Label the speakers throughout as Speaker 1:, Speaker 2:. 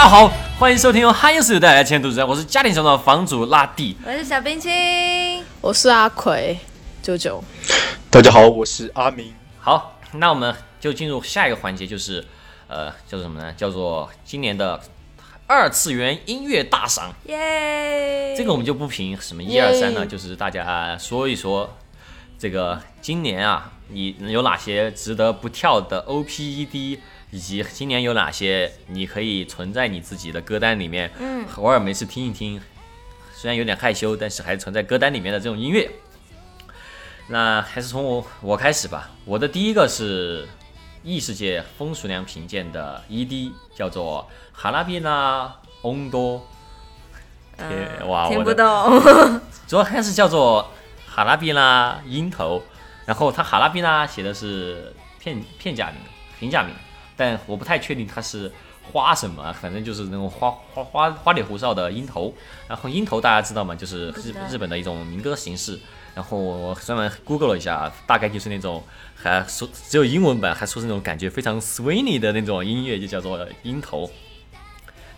Speaker 1: 大家好，欢迎收听由哈耶斯带来的《千度之战》，我是家庭小岛房主拉蒂。
Speaker 2: 我是小冰清，
Speaker 3: 我是阿奎九九，
Speaker 4: 大家好，我是阿明。
Speaker 1: 好，那我们就进入下一个环节，就是呃，叫做什么呢？叫做今年的二次元音乐大赏。
Speaker 2: 耶！
Speaker 1: 这个我们就不评什么一二三了，就是大家说一说这个今年啊，你有哪些值得不跳的 OPED，以及今年有哪些你可以存在你自己的歌单里面，
Speaker 2: 嗯，
Speaker 1: 偶尔没事听一听，虽然有点害羞，但是还存在歌单里面的这种音乐。那还是从我我开始吧，我的第一个是异世界风俗娘品鉴的 ED，叫做哈拉比纳翁多。天哇
Speaker 2: 听不懂。
Speaker 1: 主要还是叫做哈拉比拉鹰头，然后他哈拉比拉写的是片片假名、平假名，但我不太确定它是花什么，反正就是那种花花花花里胡哨的音头。然后音头大家知道吗？就是日日本的一种民歌形式。然后我专门 Google 了一下，大概就是那种还说只有英文版，还说是那种感觉非常 swingy 的那种音乐，就叫做音头。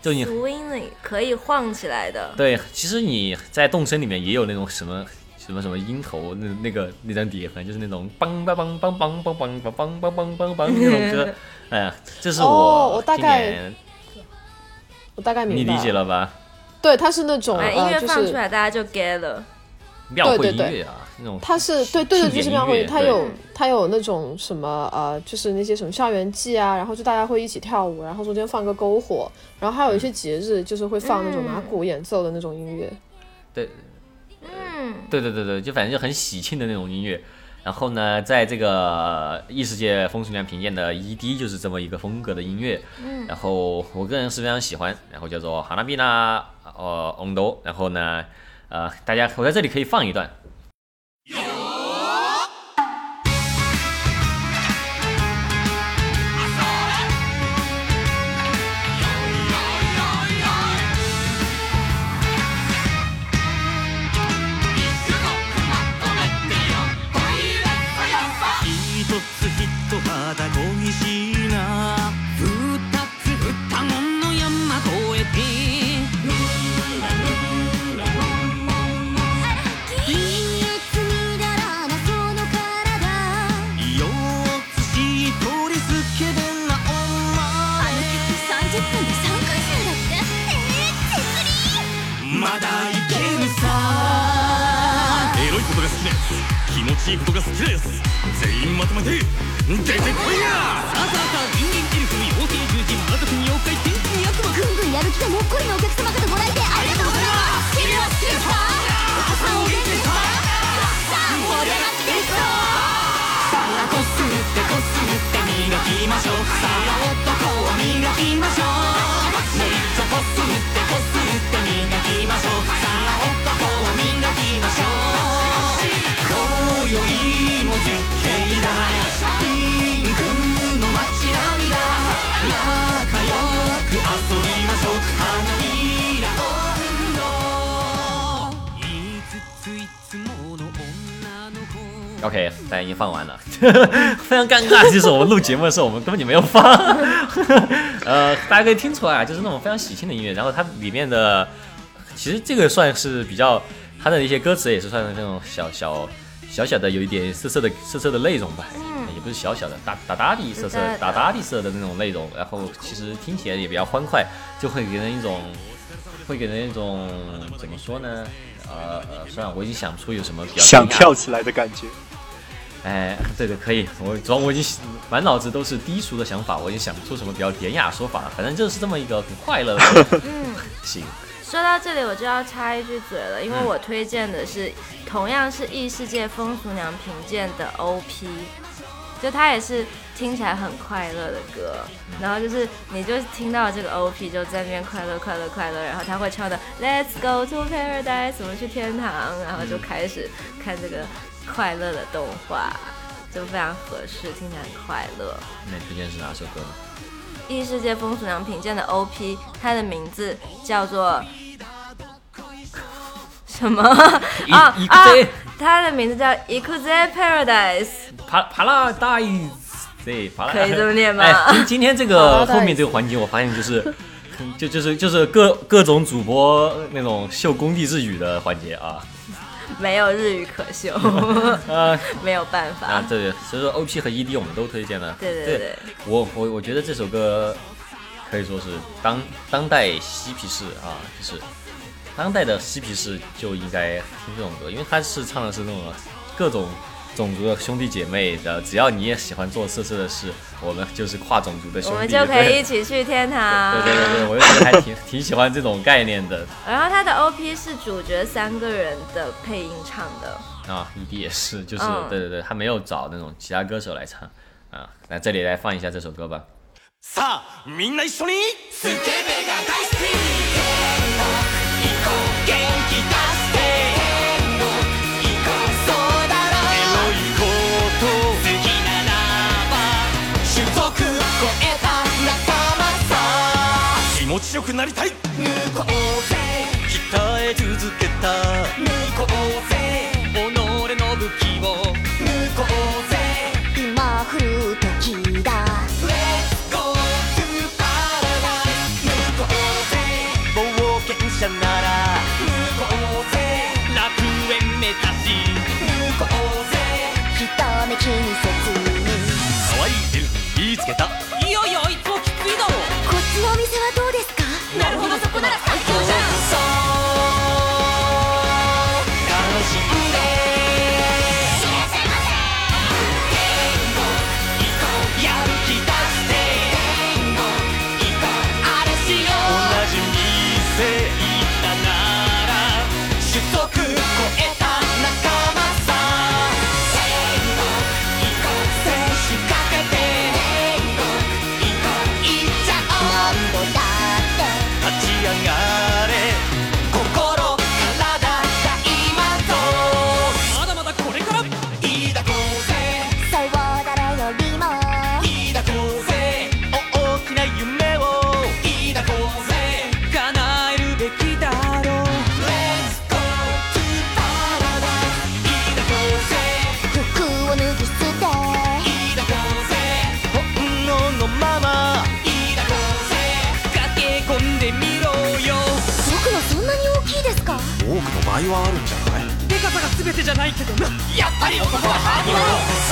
Speaker 1: 就你
Speaker 2: swinging 可以晃起来的，
Speaker 1: 对，其实你在动森里面也有那种什么什么什么鹰头那那个那张碟，反正就是那种梆梆梆梆梆梆梆梆梆梆梆梆梆那种歌。哎呀，这是我
Speaker 3: 我大概我大概明白。
Speaker 1: 你理解？了吧？
Speaker 3: 对，它是那种，
Speaker 2: 音乐，放出来大家就 get 了。
Speaker 1: 庙会
Speaker 3: 对对对
Speaker 1: 音乐啊，那种
Speaker 3: 它是对对对，就是庙会，
Speaker 1: 音乐对
Speaker 3: 它有它有那种什么呃，就是那些什么校园季啊，然后就大家会一起跳舞，然后中间放个篝火，然后还有一些节日就是会放那种拿鼓演奏的那种音乐。
Speaker 1: 对
Speaker 2: 嗯，
Speaker 1: 对对对对，就反正就很喜庆的那种音乐。然后呢，在这个异世界风俗娘评鉴的 ED 就是这么一个风格的音乐，
Speaker 2: 嗯。
Speaker 1: 然后我个人是非常喜欢，然后叫做哈拉比纳呃翁多，然后呢，呃，大家我在这里可以放一段，「
Speaker 5: つ気持ちいことが好きなやつ全員まとめて出てこいや！さあさあさあ人間エルフ妖精獣人魔族妖怪天気悪魔
Speaker 6: ぐんぐんやる気でもっこりのお客様方ご来店ありがとうございます。君は好きですかお子さんお元気ですかさあ盛り上がっていくぞ
Speaker 5: さあこすってこすって磨きましょうさあ男を磨きましょうめっちゃこすってこすって磨きましょう
Speaker 1: OK，大家已经放完了，非常尴尬。就是我们录节目的时候，我们根本就没有放。呃，大家可以听出来啊，就是那种非常喜庆的音乐。然后它里面的，其实这个算是比较，它的一些歌词也是算是那种小小小小的有一点涩涩的涩涩的内容吧，也不是小小的，大大大地涩涩
Speaker 2: 是的
Speaker 1: 大大地涩的那种内容。然后其实听起来也比较欢快，就会给人一种，会给人一种怎么说呢？呃呃，算了，我已经想不出有什么比较
Speaker 4: 想跳起来的感觉。
Speaker 1: 哎，对对，可以。我主要我已经满脑子都是低俗的想法，我已经想不出什么比较典雅说法了。反正就是这么一个很快乐的。
Speaker 2: 嗯，
Speaker 1: 行，
Speaker 2: 说到这里我就要插一句嘴了，因为
Speaker 1: 嗯
Speaker 2: 我推荐的是同样是异世界风俗娘品鉴的 OP，就它也是听起来很快乐的歌，然后就是你就听到这个 OP 就在那边快乐快乐快乐，然后他会唱的 Let's go to paradise，我们去天堂，然后就开始看这个快乐的动画，就非常合适，听起来很快乐。
Speaker 1: 那你推荐是哪首歌呢？
Speaker 2: 异世界风俗良品鉴的 OP，它的名字叫做什么啊啊
Speaker 1: 一？
Speaker 2: 它的名字叫 Ekuze Paradise，
Speaker 1: 帕帕拉达伊，对，帕拉
Speaker 2: 可以这么念吗
Speaker 1: 哎，今今天这个后面这个环节，我发现就是就就是就是各各种主播那种秀工地日语的环节啊
Speaker 2: 没有日语可秀，
Speaker 1: 呃
Speaker 2: 没有办法。
Speaker 1: 啊！对，所以说 OP 和 ED 我们都推荐了。
Speaker 2: 对对对，
Speaker 1: 我我我觉得这首歌可以说是当当代嬉皮士啊，就是当代的嬉皮士就应该听这种歌，因为他是唱的是那种各种种族的兄弟姐妹的，只要你也喜欢做色色的事，我们就是跨种族的兄弟，
Speaker 2: 我们就可以
Speaker 1: 对
Speaker 2: 一起去天堂。
Speaker 1: 对对对对，我就觉得还挺挺喜欢这种概念的
Speaker 2: 然后他的 OP 是主角三个人的配音唱的，
Speaker 1: 啊，ED 也是，就是、
Speaker 2: 嗯
Speaker 1: 对对对，他没有找那种其他歌手来唱啊，那这里来放一下这首歌吧。
Speaker 5: さあみんな一緒にスケベが大好き行こう元気出 気持ちよくなりたい。向こうぜ鍛え続けた。向こうぜゃないけどな。やっぱり男はハードそ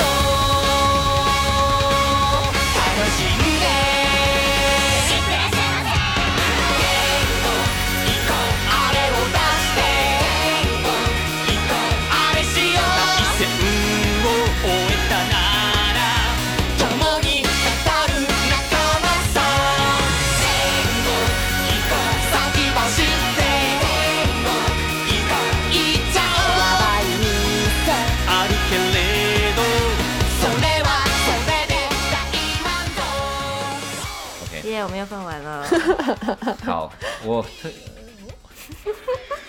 Speaker 1: 好，我推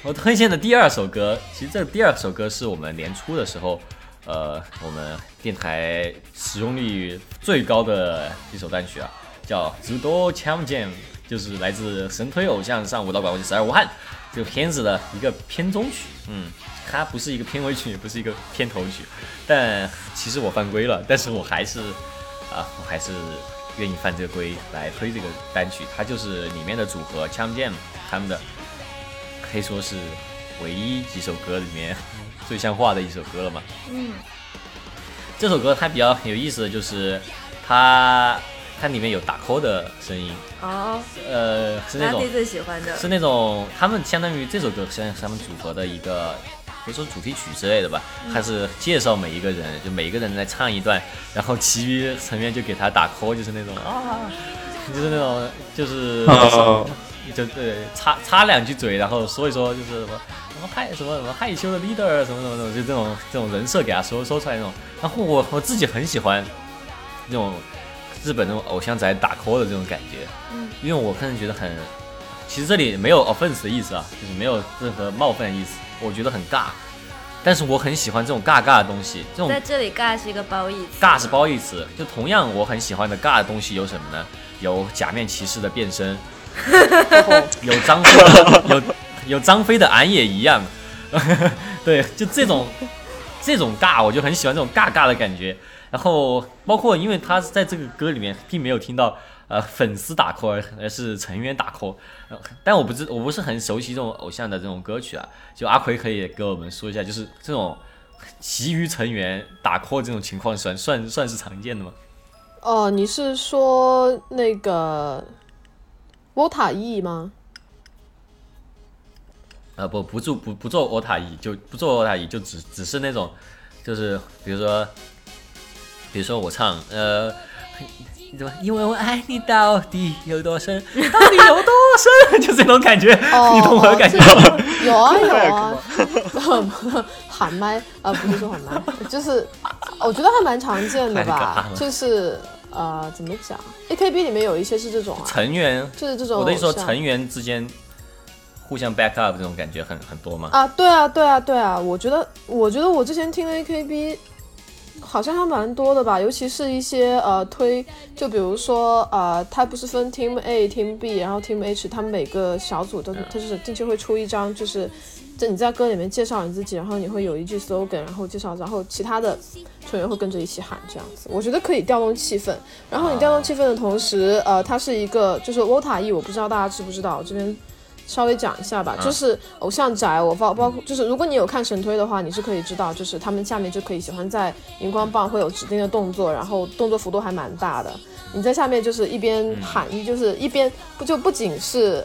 Speaker 1: 我推荐的第二首歌，其实这第二首歌是我们年初的时候，呃，我们电台使用率最高的一首单曲啊，叫《直多枪剑》，就是来自神推偶像上舞蹈馆，我是十二无憾这个片子的一个片中曲。嗯，它不是一个片尾曲，也不是一个片头曲，但其实我犯规了，但是我还是啊，我还是愿意犯这个规来推这个单曲。它就是里面的组合枪剑他们的，可以说是唯一几首歌里面 最像话的一首歌了嘛。
Speaker 2: 嗯，
Speaker 1: 这首歌它比较有意思的就是它它里面有打 call 的声音，
Speaker 2: 哦，
Speaker 1: 呃，是那种
Speaker 2: 他弟最喜欢的
Speaker 1: 是那种他们相当于这首歌相当于是他们组合的一个。可以说主题曲之类的吧，还是介绍每一个人，就每一个人来唱一段，然后其余成员就给他打 call，就是那种啊，就是那种就是
Speaker 4: 哦
Speaker 1: 就对插插两句嘴，然后说一说就是什么什么害什么什么害羞的 leader 什么什么什么，就这种这种人设给他说说出来那种。然后我我自己很喜欢那种日本那种偶像仔打 call 的这种感觉，
Speaker 2: 嗯，
Speaker 1: 因为我个人觉得很，其实这里没有 offense 的意思啊，就是没有任何冒犯的意思，我觉得很尬，但是我很喜欢这种尬尬的东西，这种
Speaker 2: 在这里尬是一个褒义词，
Speaker 1: 尬是褒义词，就同样我很喜欢的尬的东西有什么呢？有假面骑士的变身，有张飞的有有张飞的俺也一样，对，就这种这种尬，我就很喜欢这种尬尬的感觉。然后包括因为他在这个歌里面并没有听到呃粉丝打 call，而是成员打 call。呃但我不知我不是很熟悉这种偶像的这种歌曲啊，就阿奎可以给我们说一下，就是这种其余成员打 call 这种情况算算算是常见的吗？
Speaker 3: 哦、你是说那个沃塔 E 吗？
Speaker 1: 呃，不不做不不做欧塔伊，就不做欧塔伊，就只只是那种，就是比如说，比如说我唱呃，怎么？因为我爱你到底有多深，到底有多深，就这种感觉，
Speaker 3: 哦，
Speaker 1: 你懂我的感觉
Speaker 3: 这
Speaker 1: 吗？
Speaker 3: 有啊有啊，喊麦啊不是说喊麦，就是我觉得还蛮常见的吧，就是呃怎么讲，AKB 里面有一些是这种啊，
Speaker 1: 成员，
Speaker 3: 就是这种
Speaker 1: 我跟你说成员之间互相 back up 这种感觉很很多吗。
Speaker 3: 啊，对啊，对啊，对啊，我觉得，我觉得我之前听的 AKB 好像还蛮多的吧，尤其是一些呃推，就比如说呃，它不是分 Team A、Team B，然后 Team H，他们每个小组都它就是定期会出一张，就是就你在歌里面介绍你自己，然后你会有一句 slogan，然后介绍，然后其他的成员会跟着一起喊这样子，我觉得可以调动气氛。然后你调动气氛的同时，呃，它是一个就是 Wota E，我不知道大家知不知道，这边稍微讲一下吧，
Speaker 1: 嗯
Speaker 3: 就是偶像宅，我包包括就是如果你有看神推的话，你是可以知道，就是他们下面就可以喜欢在荧光棒会有指定的动作，然后动作幅度还蛮大的。你在下面就是一边喊，一就是一边不就不仅是，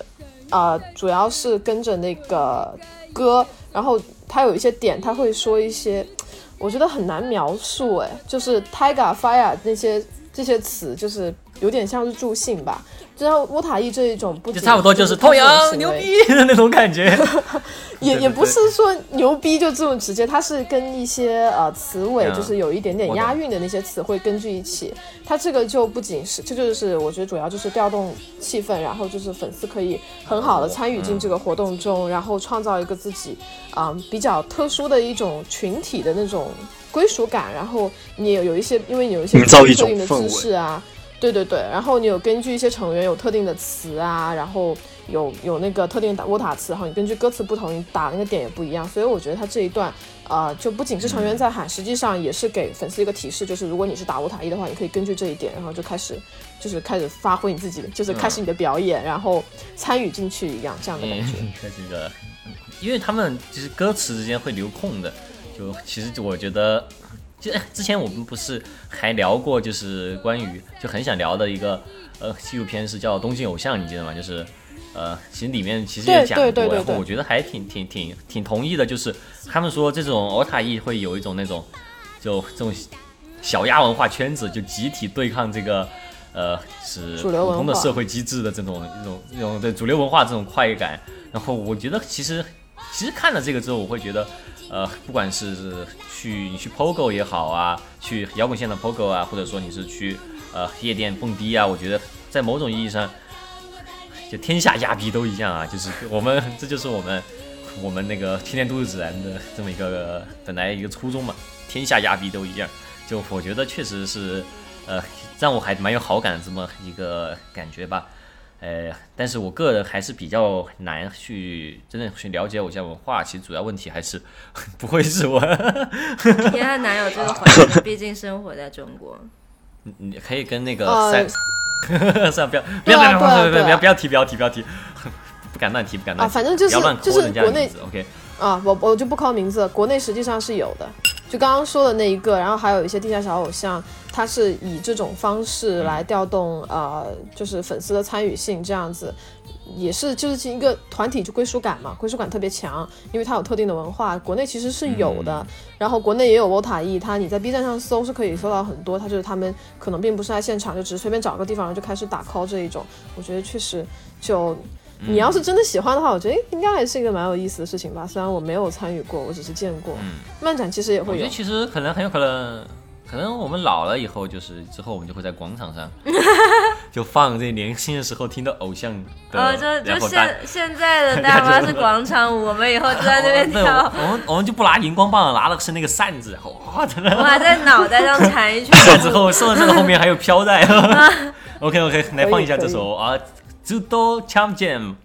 Speaker 3: 呃，主要是跟着那个歌，然后他有一些点他会说一些，我觉得很难描述，哎，就是 Tiger Fire 那些这些词，就是有点像是助兴吧。就像乌塔伊这一种，不仅
Speaker 1: 就差不多就是
Speaker 3: 他这种
Speaker 1: 透阳牛逼的 那种感觉，对
Speaker 3: 也也不是说牛逼就这么直接，它是跟一些呃词尾
Speaker 1: 嗯。
Speaker 3: 就是有一点点押韵的那些词汇根据一起，它这个就不仅是，这就是我觉得主要就是调动气氛，然后就是粉丝可以很好的参与进这个活动中，然后创造一个自己啊、比较特殊的一种群体的那种归属感，然后你有有一些，因为你有一些
Speaker 4: 营造一种
Speaker 3: 特定的姿势啊。对对对，然后你有根据一些成员有特定的词啊，然后有有那个特定的打沃塔词，然后你根据歌词不同，你打那个点也不一样，所以我觉得他这一段，呃，就不仅是成员在喊，实际上也是给粉丝一个提示，就是如果你是打沃塔一的话，你可以根据这一点，然后就开始就是开始发挥你自己的，就是开始你的表演，然后参与进去一样这样的感觉。
Speaker 1: 嗯，这个，因为他们其实歌词之间会留空的，就其实我觉得，就哎之前我们不是还聊过，就是关于就很想聊的一个呃纪录片是叫《东京偶像》，你记得吗？就是呃，其实里面其实也讲过，然后我觉得还挺挺挺挺同意的，就是他们说这种欧塔艺会有一种那种就这种小鸭文化圈子，就集体对抗这个。呃，是普通的社会机制的这种一种一种对主流文化这种快感，然后我觉得其实其实看了这个之后，我会觉得，呃，不管是去你去 POGO 也好啊，去摇滚现场 POGO 啊，或者说你是去呃夜店蹦迪啊，我觉得在某种意义上，就天下亚逼都一样啊，就是我们这就是我们我们那个天天都是自然的这么一个本来一个初衷嘛，天下亚逼都一样，就我觉得确实是呃让我还蛮有好感的这么一个感觉吧。呃，但是我个人还是比较难去真正去了解偶像文化，其实主要问题还是 不会日文。
Speaker 2: 也很难有这个环境，毕竟生活在中国。
Speaker 1: 你你可以跟那个
Speaker 3: 呃
Speaker 1: 三，算了，不要不要不要不要不要不要不要提不要提不要提，不敢乱提不敢乱提
Speaker 3: 啊反正就是
Speaker 1: 不要乱
Speaker 3: 就是国内
Speaker 1: ，OK。
Speaker 3: 啊，我我就不靠名字了，国内实际上是有的，就刚刚说的那一个，然后还有一些地下小偶像，他是以这种方式来调动、呃，就是粉丝的参与性这样子。也是就是一个团体就归属感嘛，归属感特别强，因为它有特定的文化，国内其实是有的。然后国内也有 Vota E，它你在 B 站上搜是可以搜到很多，它就是他们可能并不是在现场，就只是随便找个地方然后就开始打 call 这一种。我觉得确实就你要是真的喜欢的话，我觉得诶应该还是一个蛮有意思的事情吧。虽然我没有参与过，我只是见过。嗯漫展其实也会有
Speaker 1: 我觉得，其实可能很有可能，可能我们老了以后，就是之后我们就会在广场上 就放这年轻的时候听的偶像的，
Speaker 2: 呃，就就现现在的大 妈是广场舞，我们以后就在那边
Speaker 1: 对，
Speaker 2: 跳。
Speaker 1: 我们我们就不拿荧光棒，拿的是那个扇子，哇，真的
Speaker 2: 我还在脑袋上缠一圈。
Speaker 1: 之后扇子后面还有飘带。OK OK，来放一下这首啊，ずっとチャンピオン。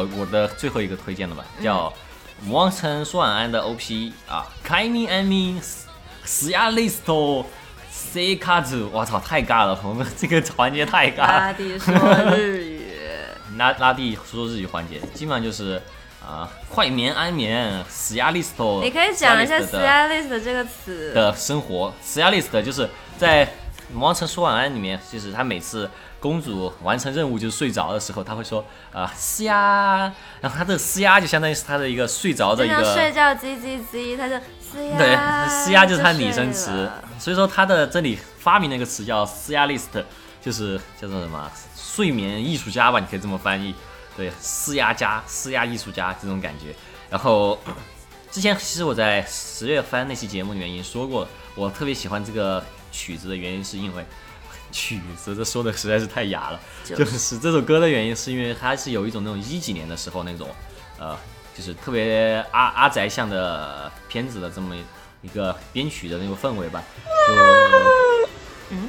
Speaker 1: 我我的最后一个推荐的吧，
Speaker 3: 嗯
Speaker 1: 叫《魔王城说晚安》的 OP 啊，开明安明斯亚利斯托 C 卡子，我操，太尬了，朋友们这个环节太尬了。
Speaker 2: 拉蒂说日语，
Speaker 1: 拉拉蒂说日语环节，基本上就是啊，快眠安眠，斯亚利斯托。
Speaker 2: 你可以讲一下
Speaker 1: Cialist 的
Speaker 2: 这个词。
Speaker 1: 的生活。s y a l i s t 就是在《魔王城说晚安》里面，就是他每次公主完成任务就是睡着的时候，他会说啊嘶呀，然后他的嘶呀就相当于是他的一个睡着的一个
Speaker 2: 睡觉叽叽叽，他就嘶呀，
Speaker 1: 对，嘶呀就是他拟声词，所以说他的这里发明了一个词叫嘶呀 list，就是叫做什么睡眠艺术家吧，你可以这么翻译。对，嘶呀家、嘶呀艺术家这种感觉。然后 之前其实我在十月番那期节目里面已经说过，我特别喜欢这个曲子的原因是因为曲子这说的实在是太雅了，
Speaker 2: 就
Speaker 1: 就是这首歌的原因是因为它是有一种那种一几年的时候那种呃，就是特别阿阿宅向的片子的这么一个编曲的那个氛围吧。就
Speaker 2: 嗯，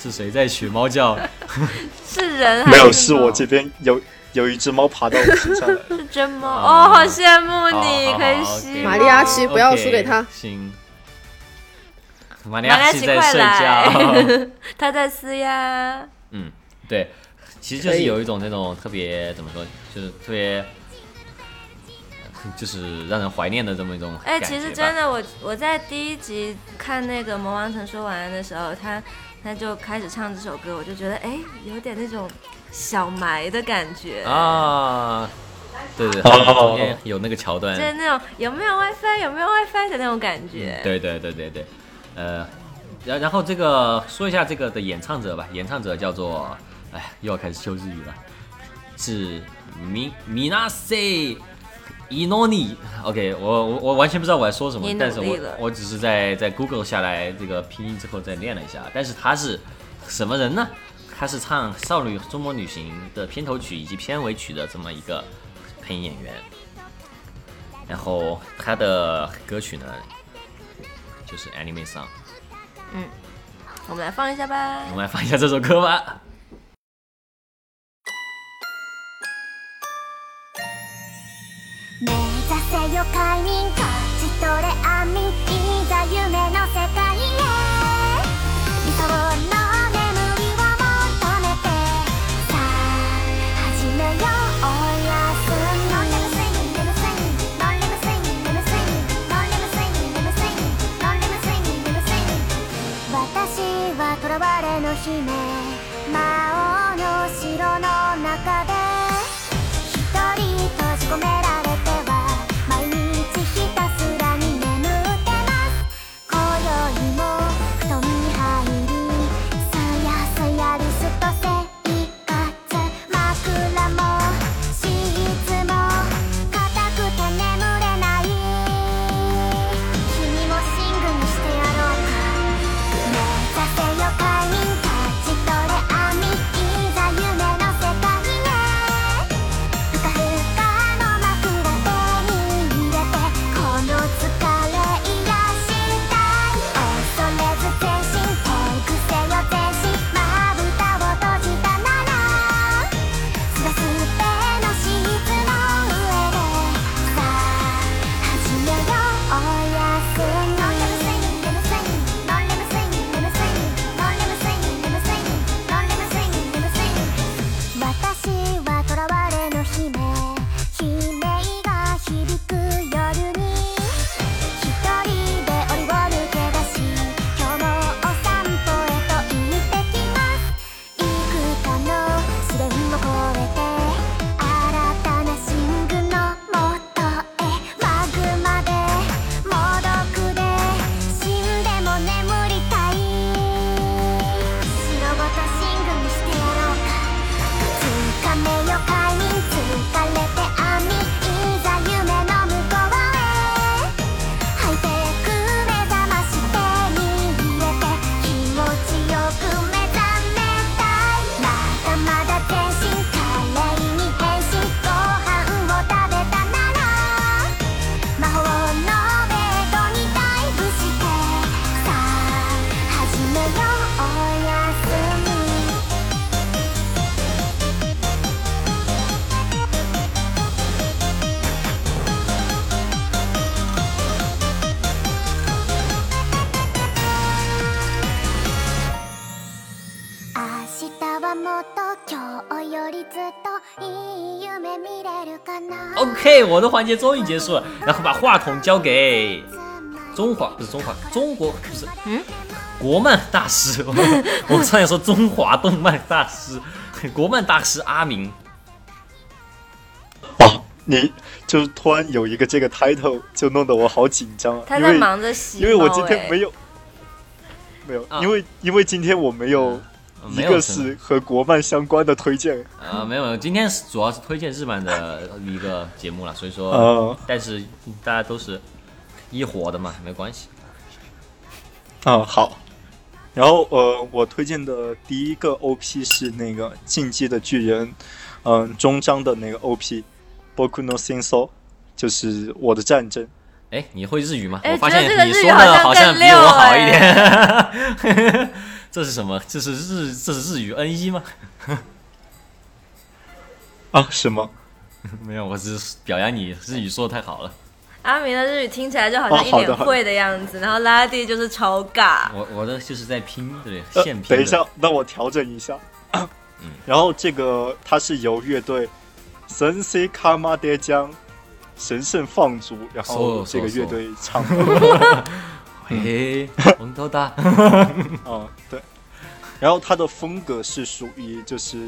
Speaker 1: 是谁在学猫叫？
Speaker 2: 是人还
Speaker 4: 没有，
Speaker 2: 是
Speaker 4: 是我这边有有一只猫爬到我身上来。
Speaker 2: 是真猫
Speaker 1: 啊
Speaker 2: 哦，好羡慕你，可以吸
Speaker 3: 玛丽阿奇不要输给他
Speaker 1: 行。
Speaker 2: 马
Speaker 1: 亚奇在睡觉。
Speaker 2: 来，他在撕呀。
Speaker 1: 嗯，对，其实就是有一种那种特别怎么说，就是特别，就是让人怀念的这么一种
Speaker 2: 哎。其实真的，我我在第一集看那个《魔王城说晚安》的时候，他他就开始唱这首歌，我就觉得哎，有点那种小埋的感觉，
Speaker 1: 啊，对对，
Speaker 4: 哦
Speaker 1: 中间有那个桥段
Speaker 2: 就，是那种有没有 WiFi 有没有 WiFi 的那种感觉。
Speaker 1: 对对对对对，呃，然然后这个说一下这个的演唱者吧，演唱者叫做，哎，又要开始修日语了，是米米纳塞伊诺尼。OK，我我我完全不知道我在说什么但是我我只是在在 Google 下来这个拼音之后再练了一下，但是他是什么人呢？他是唱《少女周末旅行》的片头曲以及片尾曲的这么一个配音演员。然后他的歌曲呢，就是 Anime Song。
Speaker 2: 我们来放一下吧
Speaker 1: 我。们来放一下这首歌吧。
Speaker 7: 目指せよ快眠勝ち取れ安眠いざ夢の世界へ理想の
Speaker 1: OK，我的环节终于结束了，然后把话筒交给中华不是中华，中国不是，嗯，国漫大师，我差点说中华动漫大师，国漫大师阿明。
Speaker 4: 哇，你就突然有一个这个 title，就弄得我好紧张啊！
Speaker 2: 他在忙着洗
Speaker 4: 因为我今天没有没有，
Speaker 1: 啊
Speaker 4: 因为因为今天我没有一个是和国漫相关的推荐。
Speaker 1: 啊、没有，没有，今天是主要是推荐日漫的一个节目了，所以说，
Speaker 4: 呃
Speaker 1: 但是大家都是一伙的嘛，没关系。
Speaker 4: 啊，好。然后呃，我推荐的第一个 OP 是那个《进击的巨人》，嗯、终章的那个 OP，《Boku no Senso》，就是我的战争。
Speaker 1: 哎，你会日语吗？
Speaker 2: 哎
Speaker 1: 我发现你说的
Speaker 2: 日语好像
Speaker 1: 比我好一
Speaker 2: 哎
Speaker 1: 点。这是什么？这是日这是日语 N 一吗？
Speaker 4: 啊，什么？
Speaker 1: 没有，我只是表扬你日语说的太好了。
Speaker 2: 阿明的日语听起来就好
Speaker 4: 哦
Speaker 2: 像一脸会的样子，然后拉蒂就是超尬。
Speaker 1: 我我的就是在拼，对，
Speaker 4: 呃
Speaker 1: 现拼的。
Speaker 4: 等一下，那我调整一下。然后这个它是由乐队神 C 卡马爹江神圣放逐，然后这个乐队唱的。
Speaker 1: 嘿，红头大。
Speaker 4: 嗯，对。然后它的风格是属于就是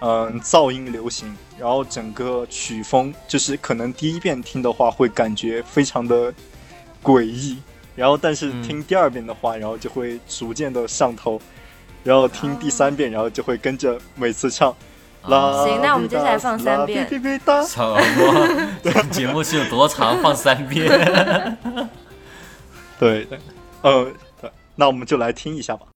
Speaker 4: 嗯噪音流行，然后整个曲风就是可能第一遍听的话会感觉非常的诡异，然后但是
Speaker 1: 嗯
Speaker 4: 听第二遍的话，然后就会逐渐的上头，然后听第三遍，然后就会跟着每次唱。啦
Speaker 2: 行那我们接下来放三遍
Speaker 1: 什么？节目是有多长？放三遍。
Speaker 4: 对对，呃，对，那我们就来听一下吧。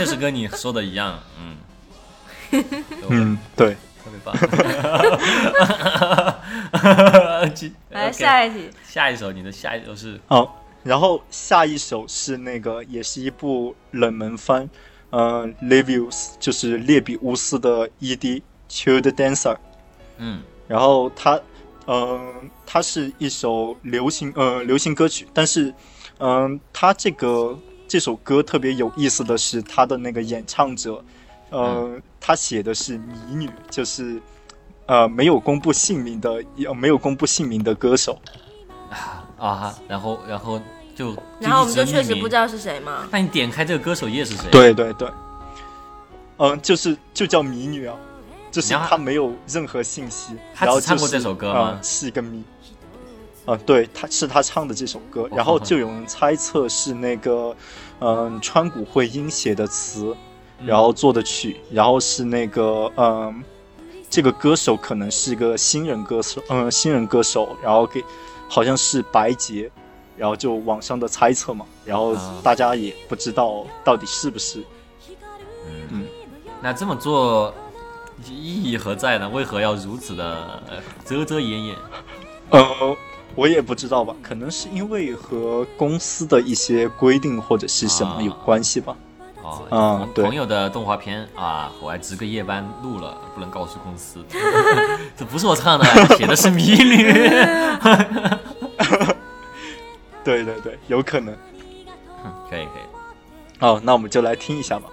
Speaker 1: 确实跟你说的一样，嗯，
Speaker 4: 嗯，对，
Speaker 1: 特别棒。
Speaker 2: 来下一题，
Speaker 1: 下一首，你的下一首是？
Speaker 4: 好，然后下一首是那个，也是一部冷门番，呃，Levius 就是列比乌斯的 ED Child Dancer，
Speaker 1: 嗯。
Speaker 4: 然后它，嗯、它是一首流行呃流行歌曲，但是，嗯、它这个这首歌特别有意思的是，他的那个演唱者，呃，他写的是谜女，就是。呃，没有公布姓名的，呃，没有公布姓名的歌手，
Speaker 1: 啊，然后然后就
Speaker 2: 然后我们就确实不知。道是谁嘛。
Speaker 1: 那你点开这个歌手页是谁？，
Speaker 4: 对对对，嗯、就是就叫谜女啊，就是
Speaker 1: 然后
Speaker 4: 她没有任何信息，
Speaker 1: 她
Speaker 4: 然后就是
Speaker 1: 只唱过这首歌吗
Speaker 4: 嗯是一个谜。啊、对，他是他唱的这首歌，然后就有人猜测是那个，嗯、川谷惠音写的词，然后做的曲，然后是那个，嗯、这个歌手可能是一个新人歌手，嗯、新人歌手，然后给好像是白洁，然后就网上的猜测嘛，然后
Speaker 1: 啊
Speaker 4: 大家也不知道到底是不是。
Speaker 1: 嗯，那这么做意义何在呢？为何要如此的呃遮遮掩掩？
Speaker 4: 呃，我也不知道吧，可能是因为和公司的一些规定或者是什么有关系吧。
Speaker 1: 哦，
Speaker 4: 嗯对
Speaker 1: 朋朋友的动画片啊，我还值个夜班录了，不能告诉公司。这不是我唱的，写的是迷女。
Speaker 4: 对对对，有可能。可以可以哦，那我们就来听一下吧。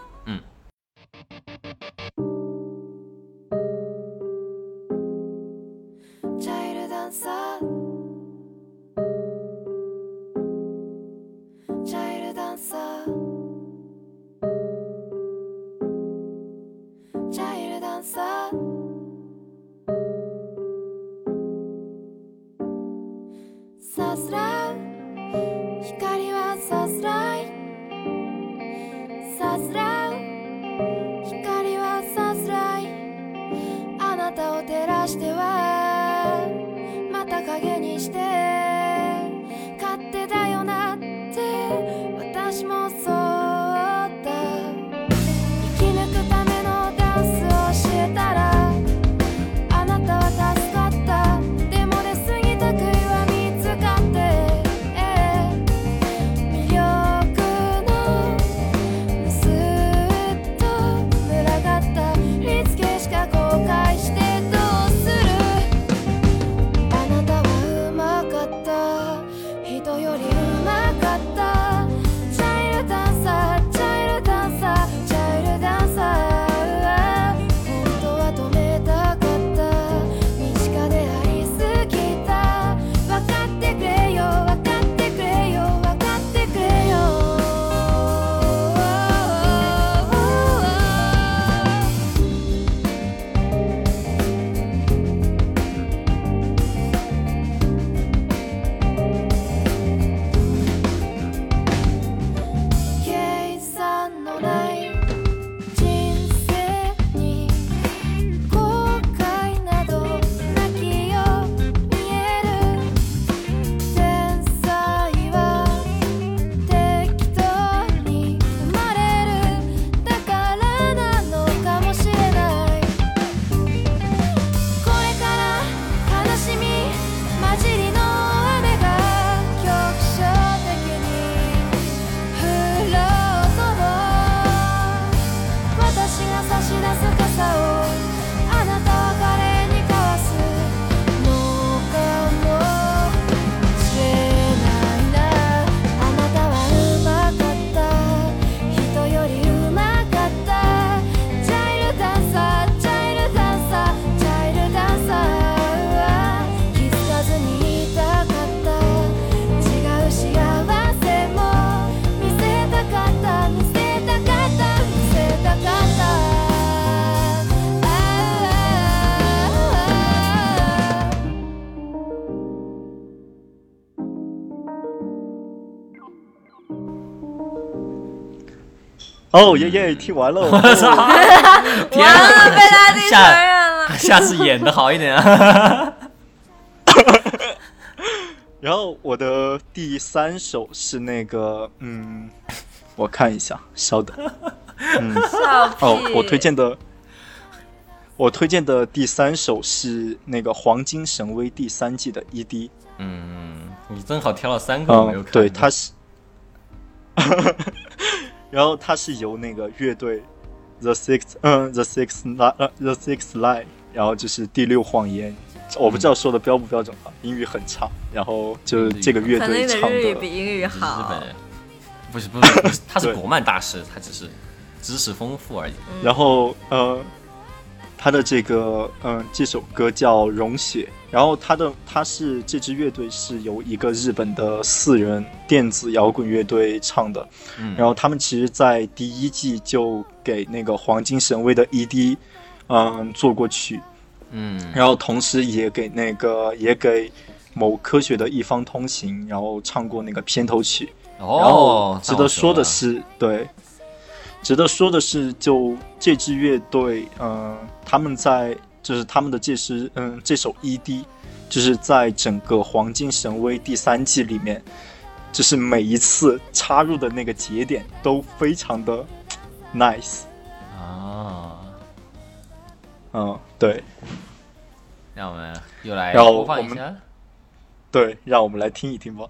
Speaker 6: すらう。光はさすらい。さすらう。光はさすらい。あなたを照らしてはまた影にして。
Speaker 4: 哦耶耶，听完了。
Speaker 1: 我操！天
Speaker 2: 完了，
Speaker 1: 啊，
Speaker 2: 被他弟承
Speaker 1: 下
Speaker 2: 认了。
Speaker 1: 下次演的好一点啊！
Speaker 4: 然后我的第三首是那个，嗯，我看一下，稍等。嗯！哦，我推荐的，我推荐的第三首是那个《黄金神威》第三季的 E ED。
Speaker 1: 嗯，你正好挑了三个我没有看，的。
Speaker 4: 嗯对，它是，然后它是由那个乐队 The Six，嗯，The Six Line，呃，The Six Line，然后就是第六谎言，我不知道说的标不标准啊，英语很差，然后就是这个乐队唱
Speaker 2: 日语
Speaker 4: 的，
Speaker 2: 比英语
Speaker 1: 日
Speaker 2: 好
Speaker 1: 本。人，不是不是不是，他是国漫大师，他只是知识丰富而已。
Speaker 4: 然后呃，他的这个嗯、这首歌叫《融血》，然后他的他是这支乐队是由一个日本的四人电子摇滚乐队唱的，
Speaker 1: 嗯，
Speaker 4: 然后他们其实，在第一季就给那个黄金神威的 ED，嗯，做过曲，
Speaker 1: 嗯，
Speaker 4: 然后同时也给那个也给某科学的一方通行，然后唱过那个片头曲。然后
Speaker 1: 哦，
Speaker 4: 值得说的是，对，值得说的是，就这支乐队，嗯、他们在就是他们的这支，嗯，这首 ED，就是在整个《黄金神威》第三季里面，就是每一次插入的那个节点都非常的 nice，
Speaker 1: 啊，
Speaker 4: 嗯，对
Speaker 1: 让我们又来播放
Speaker 4: 我们
Speaker 1: 一下。
Speaker 4: 对，让我们来听一听吧。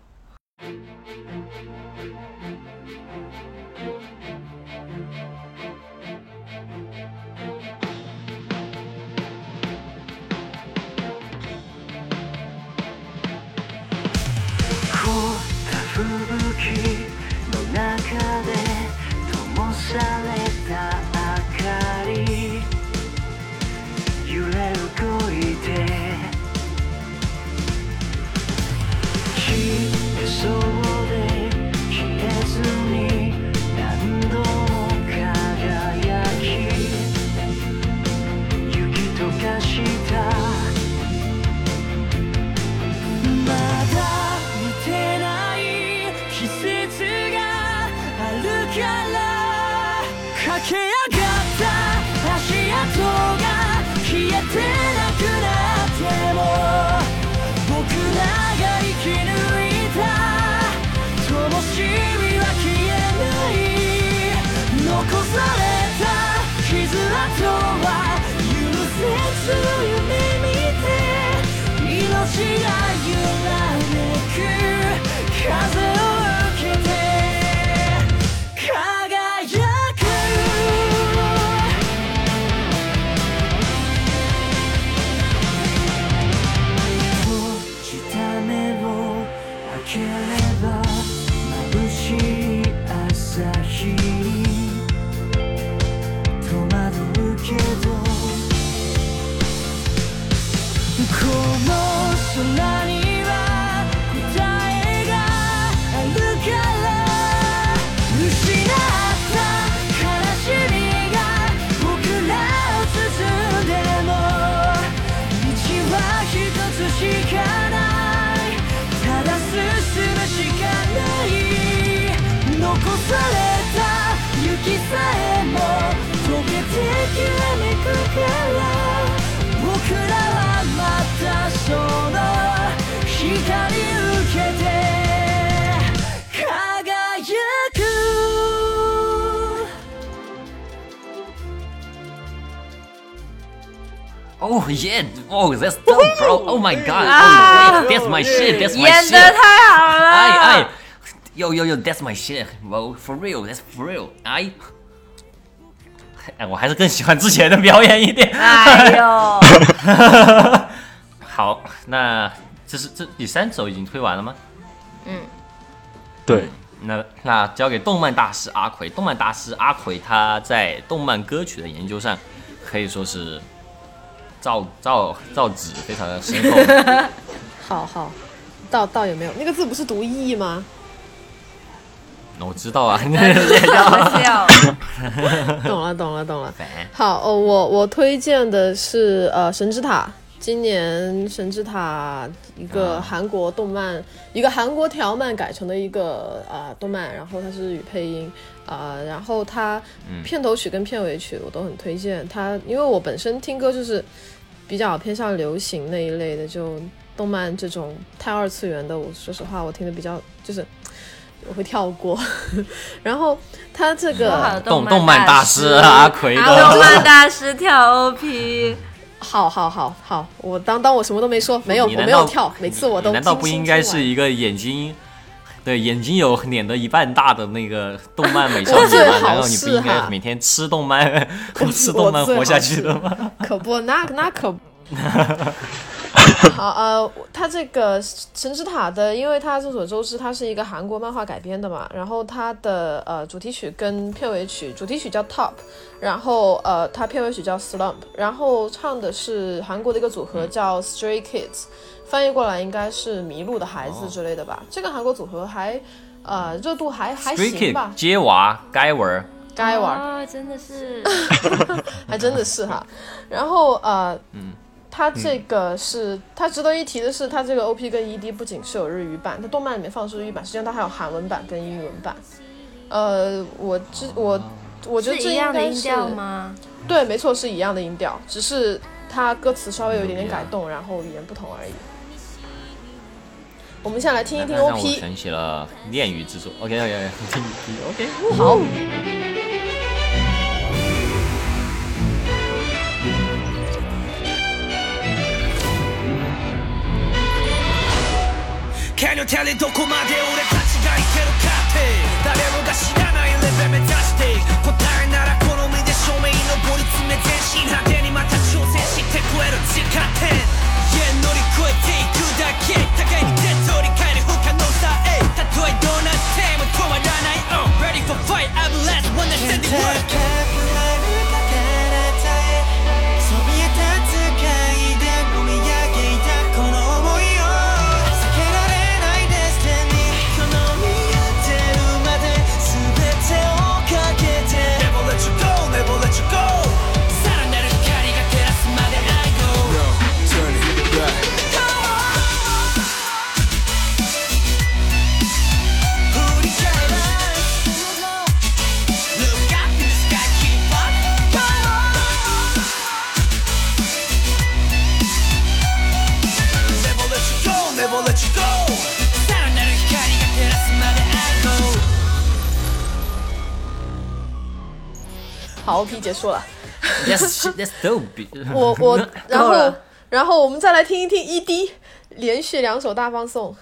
Speaker 1: Oh yeah! Oh, that's dope, bro! Oh my god! Oh, wait, that's my shit! That's my
Speaker 2: 演
Speaker 1: shit!
Speaker 2: 的太好了！
Speaker 1: 哎哎，Yo yo yo! That's my shit! Bro, for real! That's for real! 哎，哎，我还是更喜欢之前的表演一点。
Speaker 2: 哎呦，
Speaker 1: 好，那这是这第三首已经推完了吗？
Speaker 4: 嗯对，
Speaker 1: 那那交给动漫大师阿奎。动漫大师阿奎他在动漫歌曲的研究上可以说是造造造纸非常的深厚。
Speaker 3: 好好，倒倒也没有，那个字不是读义吗？
Speaker 1: 我知道啊，
Speaker 2: 好笑。
Speaker 3: 懂了，懂了，懂了。好，哦，我我推荐的是呃《神之塔》，今年《神之塔》一个韩国动漫，一个韩国条漫改成的一个啊、呃动漫，然后它是语配音啊、呃然后它片头曲跟片尾曲我都很推荐。它因为我本身听歌就是比较偏向流行那一类的，就动漫这种太二次元的，我说实话我听的比较就是。我会跳过，然后他这个
Speaker 1: 动
Speaker 2: 漫
Speaker 1: 动漫大师阿奎
Speaker 2: 动，漫大师跳 OP，
Speaker 3: 好好好好，我当当我什么都没说，没有，我没有跳，每次我都
Speaker 1: 难道不应该是一个眼睛？对，眼睛有脸的一半大的那个动漫美少女难道你不应该每天吃动漫、
Speaker 3: 我
Speaker 1: 吃动漫活下去的吗？
Speaker 3: 可不，那那可不。好呃，它这个《神之塔》的，因为它众所周知，它是一个韩国漫画改编的嘛，然后它的呃主题曲跟片尾曲，主题曲叫 Top，然后呃它片尾曲叫 Slump，然后唱的是韩国的一个组合叫 Stray Kids，翻译过来应该是迷路的孩子之类的吧。这个韩国组合还呃热度还还
Speaker 1: Stray
Speaker 3: 行
Speaker 1: Kid
Speaker 3: 吧，
Speaker 1: 接娃该玩儿，
Speaker 3: 该玩。
Speaker 2: 哦，真的是
Speaker 3: 还真的是哈。然后呃，嗯，它这个是它值得一提的是，它这个 OP 跟 ED 不仅是有日语版，它动漫里面放的是日语版，实际上它还有韩文版跟英文版。呃，我之我我觉得
Speaker 2: 是
Speaker 3: 这
Speaker 2: 一样的音
Speaker 3: 应该是
Speaker 2: 调吗？
Speaker 3: 对，没错，是一样的音调，只是它歌词稍微有一点点改动，然后语言不同而已。我们现在来听一听
Speaker 1: 那让我
Speaker 3: OP。
Speaker 1: 想起了恋与制作。OK OK OK，听听 OK。
Speaker 3: 好，
Speaker 8: Can you tell it どこまで俺たちがいけるかって誰もが知らないレベル目指して答えなら好みで照明に上り詰め全身派手にまた挑戦して超える時間点家乗り越えていくだけ。
Speaker 3: 好，OP 结束了。
Speaker 1: Yes, that's dope。
Speaker 3: 我我 然后然后我们再来听一听 ED 连续两首大放送。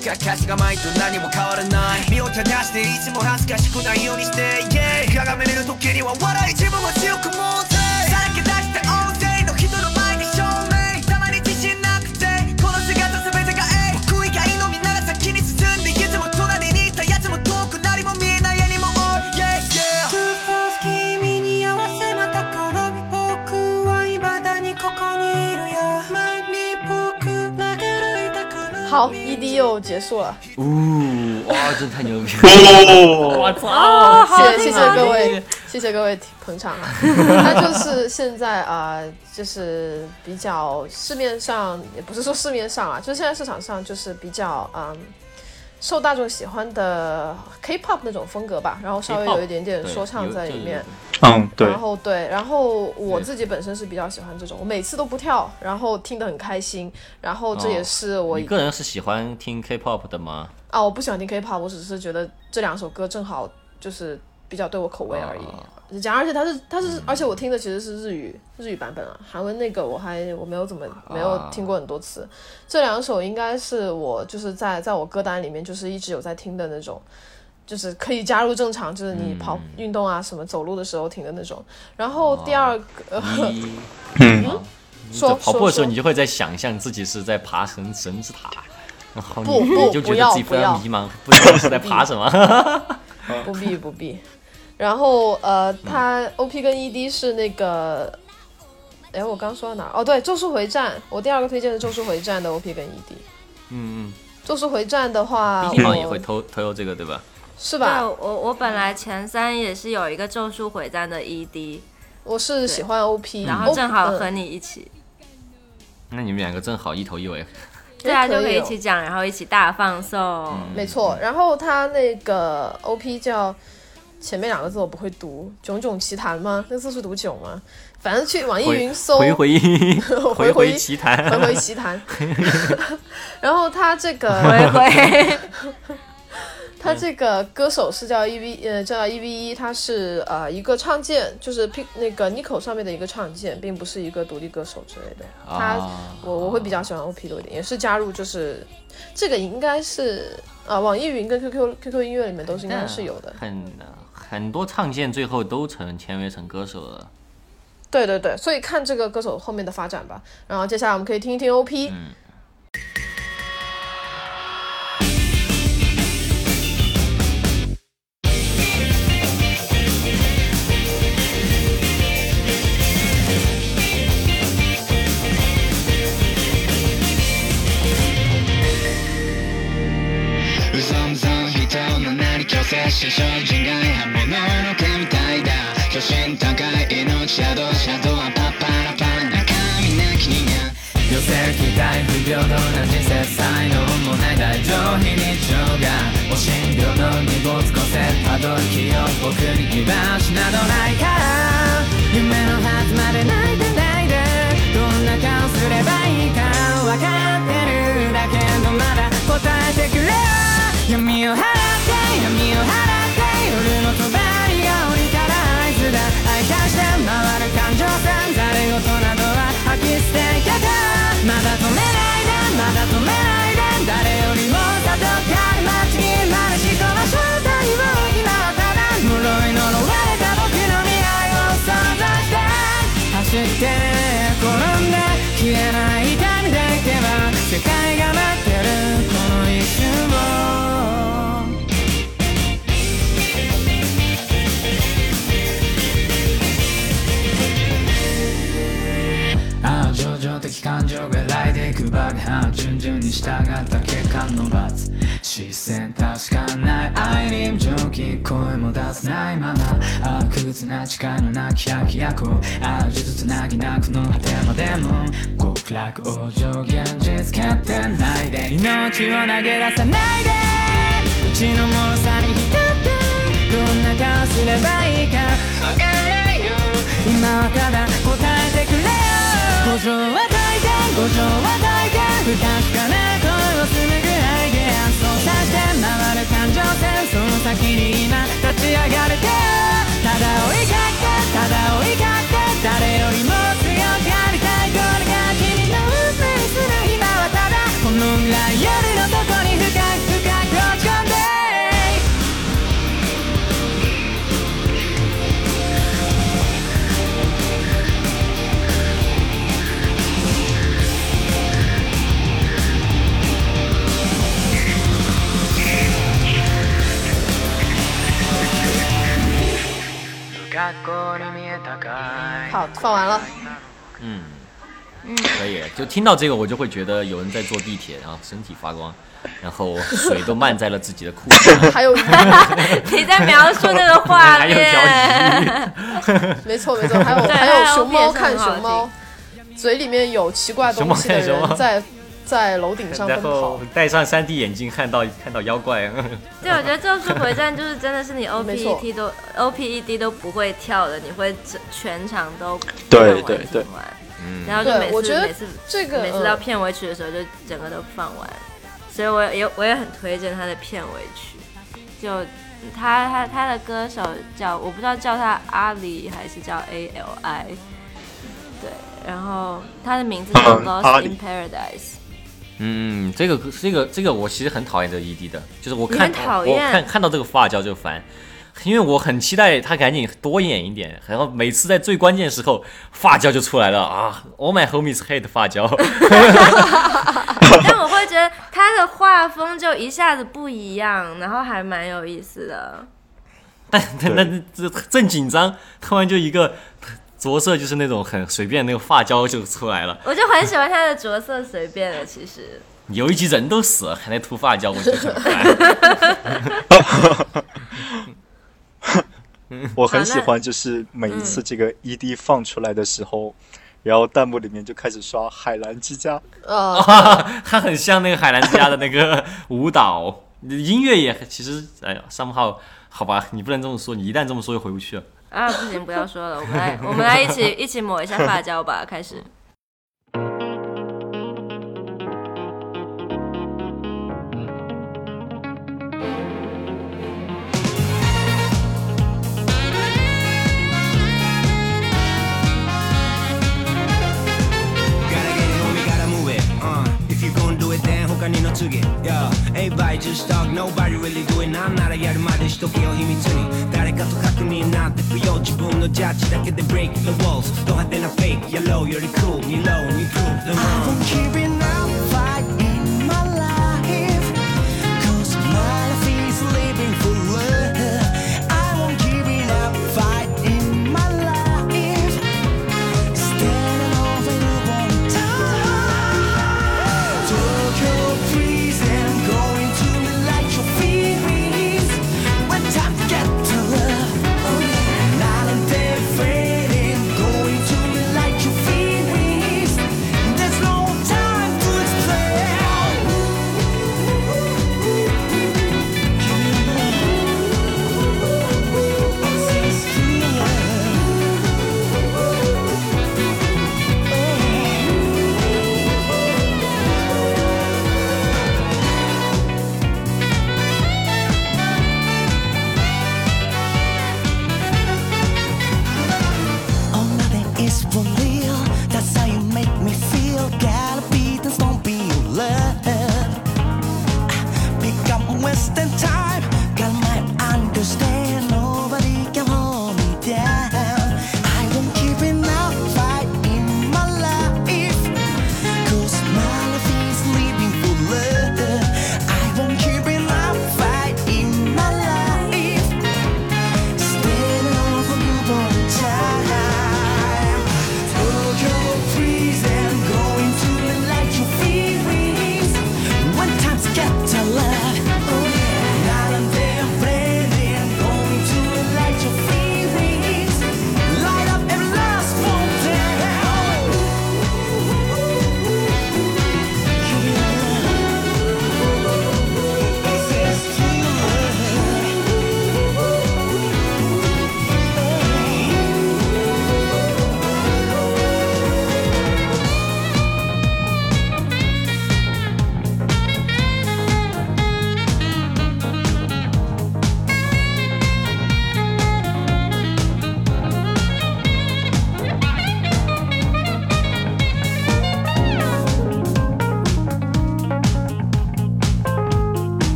Speaker 5: きたりの曲や歌詞が前と何も変わらない身を正していつも恥ずかしくないようにして yeah 鏡見る時には笑い自分を強く持てさらけ出して大勢の人の前に証明たまに自信なくてこの姿全てが A 僕以外のみんなが先に進んでいつも隣にいたやつも遠く何も見えない絵にも Oh yeah yeah 君に合わせまたから僕は未だにここにいるよ前に僕らが歩いたから
Speaker 3: 好又结束了，
Speaker 1: 呜，哇，这太牛逼了！我操，
Speaker 3: 谢谢谢谢各位，谢谢各位捧场啊。他就是现在啊、呃就是比较市面上，也不是说市面上啊，就是现在市场上就是比较嗯。受大众喜欢的 K-pop 那种风格吧，然后稍微有一点点说唱在里面，
Speaker 4: 嗯，对
Speaker 3: 然，后对，然后我自己本身是比较喜欢这种，我每次都不跳，然后听得很开心，然后这也
Speaker 1: 哦
Speaker 3: 是我
Speaker 1: 你个人是喜欢听 K-pop 的吗？
Speaker 3: 啊，我不喜欢听 K-pop，我只是觉得这两首歌正好就是比较对我口味而已。
Speaker 1: 哦
Speaker 3: 讲，而且它是它是，而且我听的其实是日语日语版本啊，韩文那个我还我没有怎么没有听过很多次。这两首应该是我就是在在我歌单里面就是一直有在听的那种。就是可以加入正常，就是你跑运动啊什么走路的时候听的那种。然后第二个，呃
Speaker 4: 嗯，
Speaker 1: 你
Speaker 3: 说
Speaker 1: 跑步的时候，你就会在想象自己是在爬神神之塔，然后
Speaker 3: 不
Speaker 1: 你就觉得
Speaker 3: 不要
Speaker 1: 自己非
Speaker 3: 不要
Speaker 1: 常迷茫，不知道是在爬什么。
Speaker 3: 不必不必。然后呃，他 OP 跟 ED 是那个，哎，我刚说到哪儿？哦，对，《咒术回战》，我第二个推荐的《咒术回战》的 OP 跟 ED。
Speaker 1: 嗯嗯《
Speaker 3: 咒术回战》的话，
Speaker 1: 嗯，第一好像也会偷偷这个对吧？
Speaker 3: 是吧？
Speaker 2: 我我本来前三也是有一个《咒术回战》的 ED，
Speaker 3: 我是喜欢 OP，
Speaker 2: 然后正好和
Speaker 3: 嗯
Speaker 2: 你一起，
Speaker 1: 那你们两个正好一头一尾。
Speaker 2: 对啊，就可以一
Speaker 3: 哦
Speaker 2: 起讲，然后一起大放送。
Speaker 3: 没错。然后他那个 OP 叫前面两个字我不会读，《囧囧奇谭》吗？那字是读囧吗？反正去网易云搜
Speaker 1: 回回
Speaker 3: 回
Speaker 1: 回
Speaker 3: 回
Speaker 1: 奇谈，
Speaker 3: 回回奇谭。然后他这个
Speaker 2: 回回，
Speaker 3: 他这个歌手是叫 E V 呃叫 E V 一，他是呃一个唱见，就是 P 那个 Nico 上面的一个唱见，并不是一个独立歌手之类的。他、
Speaker 1: 啊
Speaker 3: 我我会比较喜欢 OP 多一点，也是加入就是这个应该是啊、网易云跟 QQ QQ 音乐里面都是应该是有的。
Speaker 1: 很很多唱见最后都成签约成歌手了。
Speaker 3: 对对对，所以看这个歌手后面的发展吧。然后接下来我们可以听一听 OP。
Speaker 1: 嗯
Speaker 9: 師匠人外反物のかみたいだ。巨神高い命シ同ドウシはパッパラパン中身なきにが。
Speaker 5: 寄せる期待不平等な人生才能もない大丈夫日常が。お神病の濁つ個性たどる気を僕に居場所などないか。ら夢のはずまで泣いてないで。どんな顔すればいいか分かっ
Speaker 10: てるだけ。どまだ答えてくれよ。闇を払って闇を払って夜の帳が降りたら合図だ愛化して回る感情線誰事などは吐き捨てけたまだ止めないでまだ止めないで誰よりも里かり待ちになる人の正体を今はただ呪い呪われた僕の未来を想像して走って転んで消えない痛みでいけば世界が待ってるこの一瞬的感情が来ていく爆破順々に従った結果の罰。視線確かない愛に無情気声も出せないまま。ああ苦痛な誓いのなき百役ああ術つなぎなくの果てまでも極楽往生現実決定ないで。命を投げ出さないで。うちの脆さに浸ってどんな顔すればいいか。わからないよ。今はただ答えてくれよ。五条は五条は大変不確かな声を紡ぐアイデアそうさして回る感情線その先に今立ち上がれてただ追いかけただ追いかけ誰よりも強くありたいこれが君の運命する。今はただこのぐらい夜
Speaker 3: 好，放完了。
Speaker 1: 嗯，可以。就听到这个，我就会觉得有人在坐地铁，然后身体发光，然后水都漫在了自己的裤子上，
Speaker 3: 还有
Speaker 2: 你在描述那个画
Speaker 1: 还有
Speaker 2: 面，
Speaker 1: 条鱼。
Speaker 3: 没错没错，还有还有熊猫看熊猫，嘴里面有奇怪东西的人在在楼顶上奔
Speaker 1: 然后
Speaker 3: 跑。
Speaker 1: 戴上 3D 眼镜，看到看到妖怪。
Speaker 2: 对，我觉得《咒术回战》就是真的是你 OPET 都 OPED 都不会跳的，你会整全场都
Speaker 4: 对
Speaker 2: 看完
Speaker 4: 对
Speaker 2: 完。
Speaker 1: 嗯。
Speaker 2: 然后就每
Speaker 3: 对我觉得
Speaker 2: 次每次
Speaker 3: 这个
Speaker 2: 每次
Speaker 3: 嗯
Speaker 2: 到片尾曲的时候就整个都放完，所以我也我也很推荐他的片尾曲，就他他他的歌手叫我不知道叫他阿里还是叫 A L I，对，然后他的名字叫
Speaker 4: 嗯
Speaker 2: Lost in Paradise。
Speaker 1: 嗯，这个这个这个我其实很讨厌这个 ED 的，就是我
Speaker 2: 你
Speaker 1: 看
Speaker 2: 很讨厌
Speaker 1: 我看看到这个发胶就烦，因为我很期待他赶紧多演一点，然后每次在最关键时候发胶就出来了啊！All my homies hate 发胶，
Speaker 2: 但我会觉得他的画风就一下子不一样，然后还蛮有意思的。
Speaker 1: 但但但这正紧张，突然就一个着色就是那种很随便那个发胶就出来了，
Speaker 2: 我就很喜欢他的着色随便的，其实。
Speaker 1: 有一集人都死了还在涂发胶，我觉得很烦。
Speaker 4: 我很喜欢，就是每一次这个 ED 放出来的时候，然后弹幕里面就开始刷海澜之家，
Speaker 3: 哦，
Speaker 1: 它很像那个海澜之家的那个舞蹈，音乐也其实哎呀，上号好吧，你不能这么说，你一旦这么说就回不去了。
Speaker 2: 啊，不行，不要说了，我们来，我们来一起一起抹一下发胶吧，开始。
Speaker 11: Gotta get it, homie, gotta move it. Uh, if you gon' do it, then 他にの次 Yeah, everybody just talk, nobody really do it なんならやるまでしと けよ秘密に誰かと確認なんて不要自分のジャッジだけで break the walls ド派手な fake, yellow より cool 二ローに prove the wrong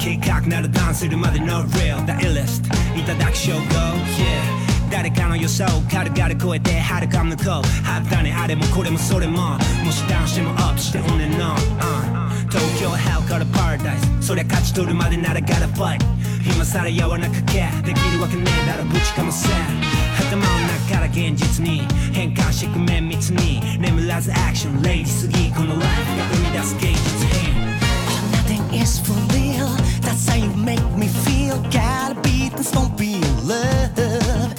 Speaker 12: 計画ならダンするまで no real the illest いただく称号 yeah 誰かの予想軽々超えて遥か向こうはったねあれもこれもそれももしダウンしてもアップして on and on、uh、東京 hell から paradise そりゃ勝ち取るまでなら gotta fight 今さら柔らかけできるわけねえだろぶちかませ頭の中から現実に変換してく綿密に眠らずアクションレイジすぎこのライフが生み出す現実品
Speaker 8: Nothing is for real. That's how you make me feel. Gotta be this, don't be in love.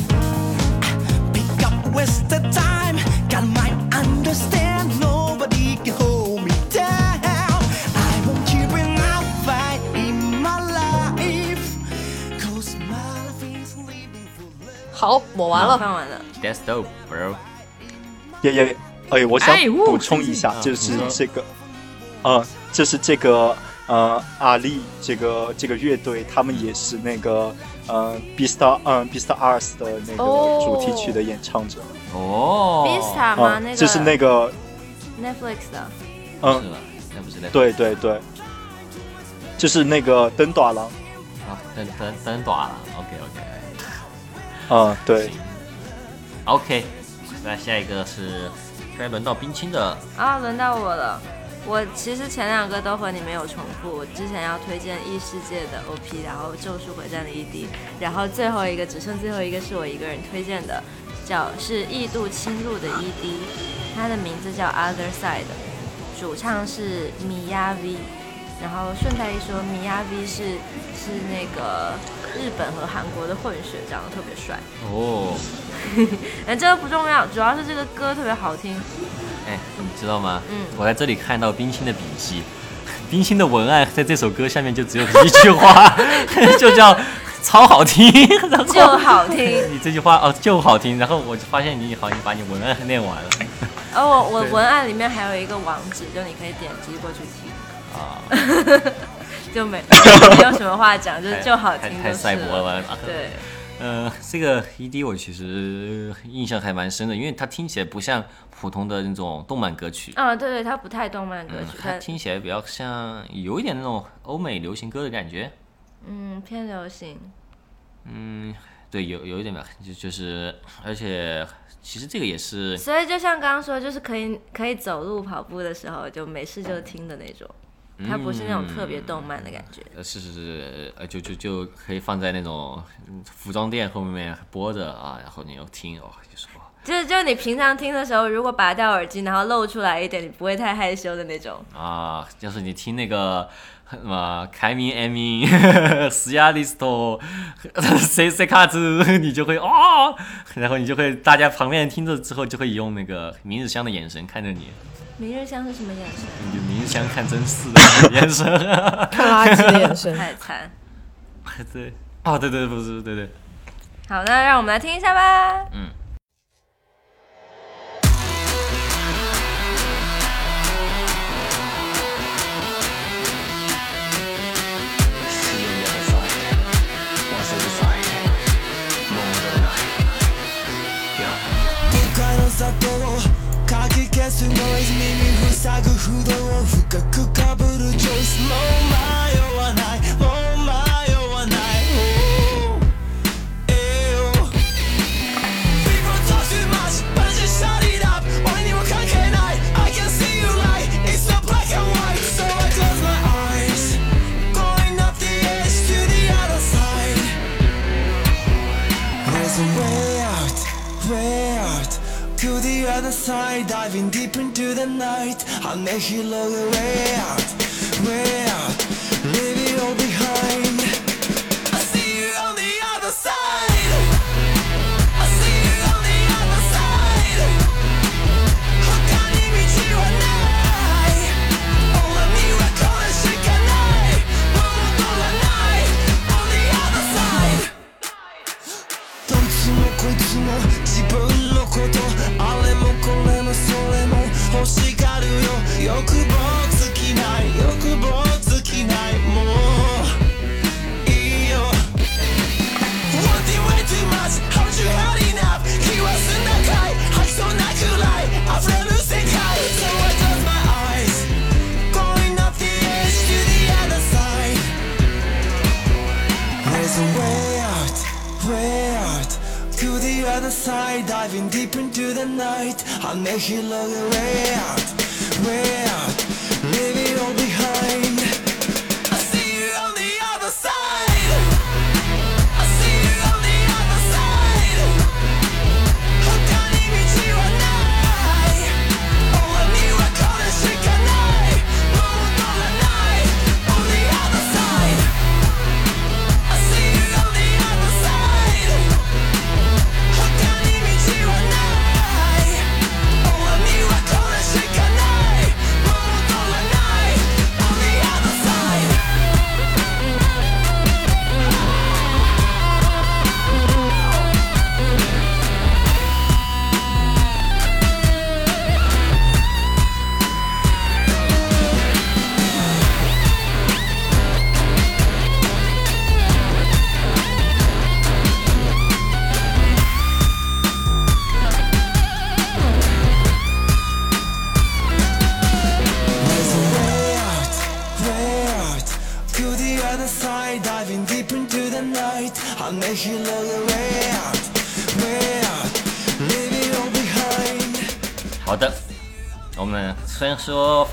Speaker 8: Pick up, waste the time. Got my understand. Nobody can hold me down. I won't keep it out fight in my life. Cause my life is living for love.
Speaker 3: 好，抹完了。
Speaker 2: 放完了。
Speaker 1: That's dope, bro。
Speaker 4: 也也，哎，我想
Speaker 1: 哎呜
Speaker 4: 补充一下，
Speaker 1: 是
Speaker 4: 就是
Speaker 1: 嗯
Speaker 4: 这个，呃，就是这个 呃阿丽这个这个乐队，他们也是那个呃 B Star 嗯 B Star Ars 的那个
Speaker 3: 哦
Speaker 4: 主题曲的演唱者，
Speaker 1: 哦
Speaker 2: ，Bista 吗？那
Speaker 4: 就是那个
Speaker 2: Netflix 的。
Speaker 4: 嗯
Speaker 1: 是，吧？那不是那
Speaker 4: 对对对，就是那个灯短郎，
Speaker 1: 啊，灯灯灯短了。OK OK。
Speaker 4: 嗯，对
Speaker 1: ，OK，那下一个是该轮到冰清的
Speaker 2: 啊，轮到我了。我其实前两个都和你没有重复。我之前要推荐异世界的 OP，然后咒术回战的 ED，然后最后一个只剩最后一个是我一个人推荐的，叫是异度侵入的 ED，它的名字叫 Other Side，主唱是米亚 V。然后顺带一说，米亚 V 是是那个日本和韩国的混血，长得特别帅。
Speaker 1: 哦。
Speaker 2: 哎，这个不重要，主要是这个歌特别好听。
Speaker 1: 哎，你知道吗？
Speaker 2: 嗯。
Speaker 1: 我在这里看到冰心的笔记，冰心的文案在这首歌下面就只有一句话，就叫超好听，然后
Speaker 2: 就好听。
Speaker 1: 你这句话哦就好听，然后我就发现你好像把你文案念完了。
Speaker 2: 哦我我文案里面还有一个网址，就你可以点击过去听，
Speaker 1: 啊，
Speaker 2: 就没没有什么话讲，就是就好
Speaker 1: 太
Speaker 2: 听就是
Speaker 1: 太赛博
Speaker 2: 了。对，
Speaker 1: 呃，这个 ED 我其实印象还蛮深的，因为它听起来不像普通的那种动漫歌曲，
Speaker 2: 啊，对对，它不太动漫歌
Speaker 1: 嗯
Speaker 2: 曲，，
Speaker 1: 它
Speaker 2: 它
Speaker 1: 听起来比较像有一点那种欧美流行歌的感觉。
Speaker 2: 嗯偏流行。
Speaker 1: 嗯，对，有有一点吧，就就是，而且其实这个也是，
Speaker 2: 所以就像刚刚说，就是可以可以走路跑步的时候就没事就听的那种，它不是那种特别动漫的感觉。
Speaker 1: 呃，是是是，呃，就就就可以放在那种嗯服装店后面播着啊，然后你又听哦，就是哇，
Speaker 2: 就是就是你平常听的时候，如果拔掉耳机，然后露出来一点，你不会太害羞的那种。
Speaker 1: 啊，要是你听那个什么凯明艾米斯亚利斯托 C C 卡兹，你就会哦，然后你就会大家旁边人听着之后就会用那个明日香的眼神看着你，
Speaker 2: 明日香是什么眼神？
Speaker 1: 你明日香看真嗣的 眼神，
Speaker 3: 看垃圾的眼神。
Speaker 2: 太惨。
Speaker 1: 对，哦对对不是对对，
Speaker 2: 好，那让我们来听一下吧。
Speaker 1: 嗯。
Speaker 8: 消すノイズ耳塞ぐ不動を深くかぶるチョイスもう迷わない。And she love it.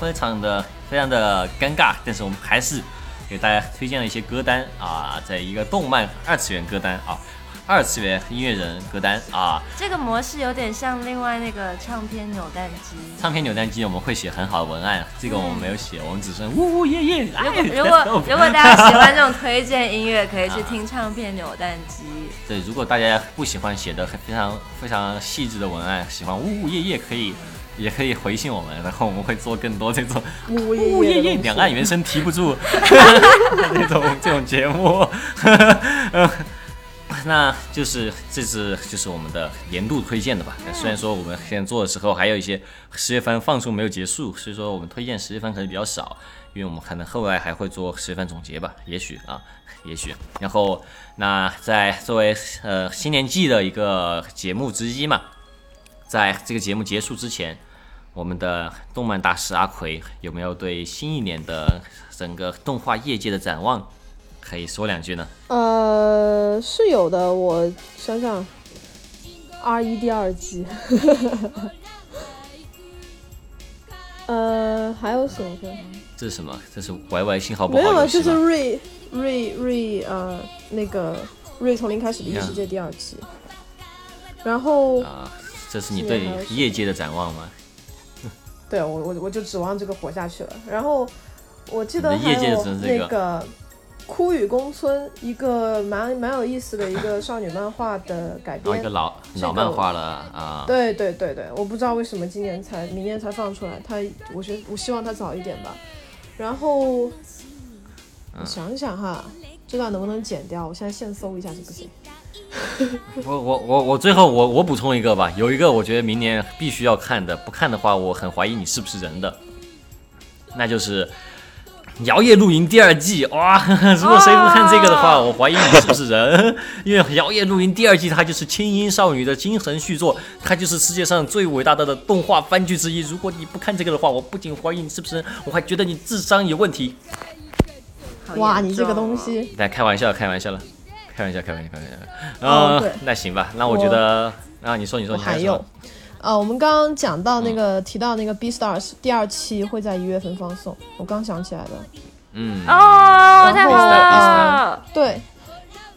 Speaker 1: 非常的非常的尴尬，但是我们还是给大家推荐了一些歌单啊，在一个动漫二次元歌单啊，二次元音乐人歌单啊，
Speaker 2: 这个模式有点像另外那个唱片扭蛋机。
Speaker 1: 唱片扭蛋机我们会写很好的文案，这个我们没有写，我们只是呜呜耶耶。哎
Speaker 2: 如果如果大家喜欢这种推荐音乐，可以去听唱片扭蛋机。
Speaker 1: 对，如果大家不喜欢写的非常非常细致的文案，喜欢呜呜耶耶，可以也可以回信我们，然后我们会做更多这种
Speaker 3: 呜耶
Speaker 1: 呜呜耶耶
Speaker 3: 耶的东西
Speaker 1: 两岸原声提不住 这种这种节目。呃 那就是这次就是我们的年度推荐的吧。虽然说我们现在做的时候还有一些十月份放出没有结束，所以说我们推荐十月份可能比较少，因为我们可能后来还会做十月份总结吧，也许啊，也许。然后那在作为呃新年季的一个节目之一嘛，在这个节目结束之前，我们的动漫大师阿奎有没有对新一年的整个动画业界的展望可以说两句呢？
Speaker 3: 呃，是有的，我想想，R 一第二季，呃，还有什么歌？
Speaker 1: 这是什么？这是 YY 信号不好没有？
Speaker 3: 就是瑞瑞瑞呃那个瑞从零开始的异世界第二季，然后
Speaker 1: 啊，这是你对业界的展望吗？
Speaker 3: 对我我我就指望这个活下去了。然后我记得还有那个《枯雨宫村》，一个蛮蛮有意思的一个少女漫画的改编
Speaker 1: 然后一个。老老漫画了啊，
Speaker 3: 对对对对，我不知道为什么今年才明年才放出来，它我觉得我希望它早一点吧。然后
Speaker 1: 嗯
Speaker 3: 我想想哈，这段能不能剪掉？我现在现搜一下行不行？
Speaker 1: 我我我我最后我我补充一个吧，有一个我觉得明年必须要看的，不看的话我很怀疑你是不是人的，那就是《摇曳露营》第二季哇！如果谁不看这个的话，我怀疑你是不是人，因为《摇曳露营》第二季它就是轻音少女的精神续作，它就是世界上最伟大的的动画番剧之一。如果你不看这个的话，我不仅怀疑你是不是人，我还觉得你智商有问题。
Speaker 2: 好
Speaker 3: 哇，你这个东西，
Speaker 1: 来开玩笑，开玩笑了，开玩笑，开玩笑，开玩笑。呃
Speaker 3: 哦对
Speaker 1: 那行吧，那我觉得，啊，你说，你说，你说
Speaker 3: 还有，呃，我们刚刚讲到那个、提到那个《B Stars》第二期会在一月份放送，我刚想起来的。
Speaker 1: 嗯，
Speaker 2: 哦，太好
Speaker 3: 然后
Speaker 2: 了！
Speaker 3: 对，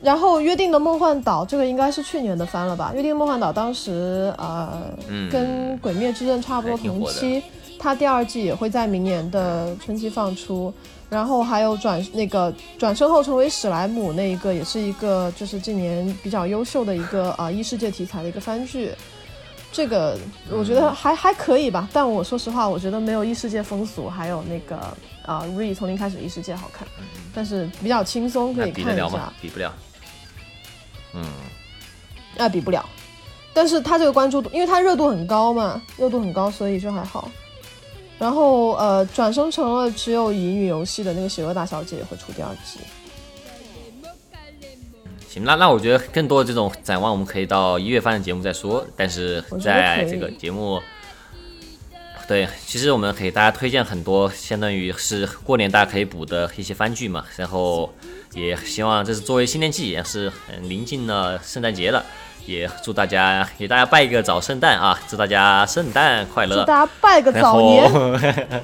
Speaker 3: 然后《约定的梦幻岛》这个应该是去年的番了吧？《约定的梦幻岛》当时呃、
Speaker 1: 嗯
Speaker 3: 跟《鬼灭之刃》差不多同期，它第二季也会在明年的春季放出。然后还有转那个转身后成为史莱姆那一个，也是一个就是近年比较优秀的一个啊、异世界题材的一个番剧。这个我觉得还、还可以吧，但我说实话，我觉得没有异世界风俗，还有那个啊《Re 从零开始异世界》好看，但是比较轻松，可以看一下
Speaker 1: 比得了吗。？比不了。嗯，
Speaker 3: 那比不了。但是它这个关注度，因为它热度很高嘛，热度很高，所以就还好。然后呃，转生成了只有乙女游戏的那个邪恶大小姐也会出第二季。
Speaker 1: 行，那那我觉得更多的这种展望，我们可以到一月份的节目再说。但是在这个节目，对，其实我们给大家推荐很多，相当于是过年大家可以补的一些番剧嘛。然后也希望这是作为新年季，也是很临近了圣诞节了，也祝大家给大家拜一个早圣诞啊，祝大家圣诞快乐。
Speaker 3: 祝大家拜个早年。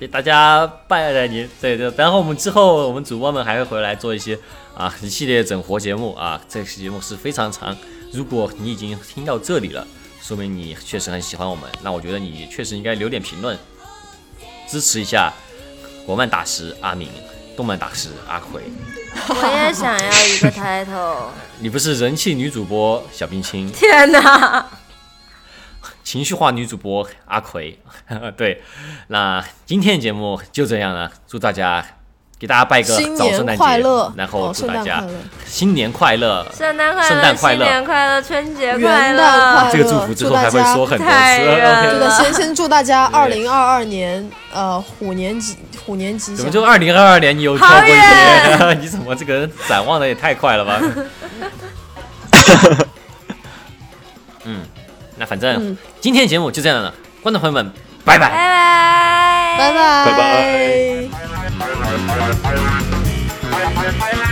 Speaker 1: 给大家拜了年，对对。然后我们之后，我们主播们还会回来做一些啊一系列整活节目啊。这期节目是非常长，如果你已经听到这里了，说明你确实很喜欢我们。那我觉得你确实应该留点评论，支持一下国漫大师阿明，动漫大师阿奎。
Speaker 2: 我也想要一个 title。
Speaker 1: 你不是人气女主播小冰清，
Speaker 2: 天哪！
Speaker 1: 情绪化女主播阿奎，对，那今天的节目就这样了，祝大家给大家拜个早圣诞节
Speaker 3: 快乐，
Speaker 1: 然后
Speaker 3: 哦
Speaker 1: 祝大家新年快乐，
Speaker 2: 圣诞快乐，
Speaker 1: 圣诞快乐
Speaker 2: 新年快乐，春节快乐。
Speaker 1: 这个祝福之后还会说很多次。
Speaker 3: 对的，先先祝大家 二零二二年呃虎年吉虎年吉祥
Speaker 1: 怎么。就二零二二年你有跳过一年？你怎么这个人展望的也太快了吧？嗯，那反正
Speaker 3: 嗯
Speaker 1: 今天节目就这样了，观众朋友们，拜拜
Speaker 2: 拜拜，
Speaker 3: 拜拜
Speaker 4: 拜拜。「I'm a fire. I'm a fire.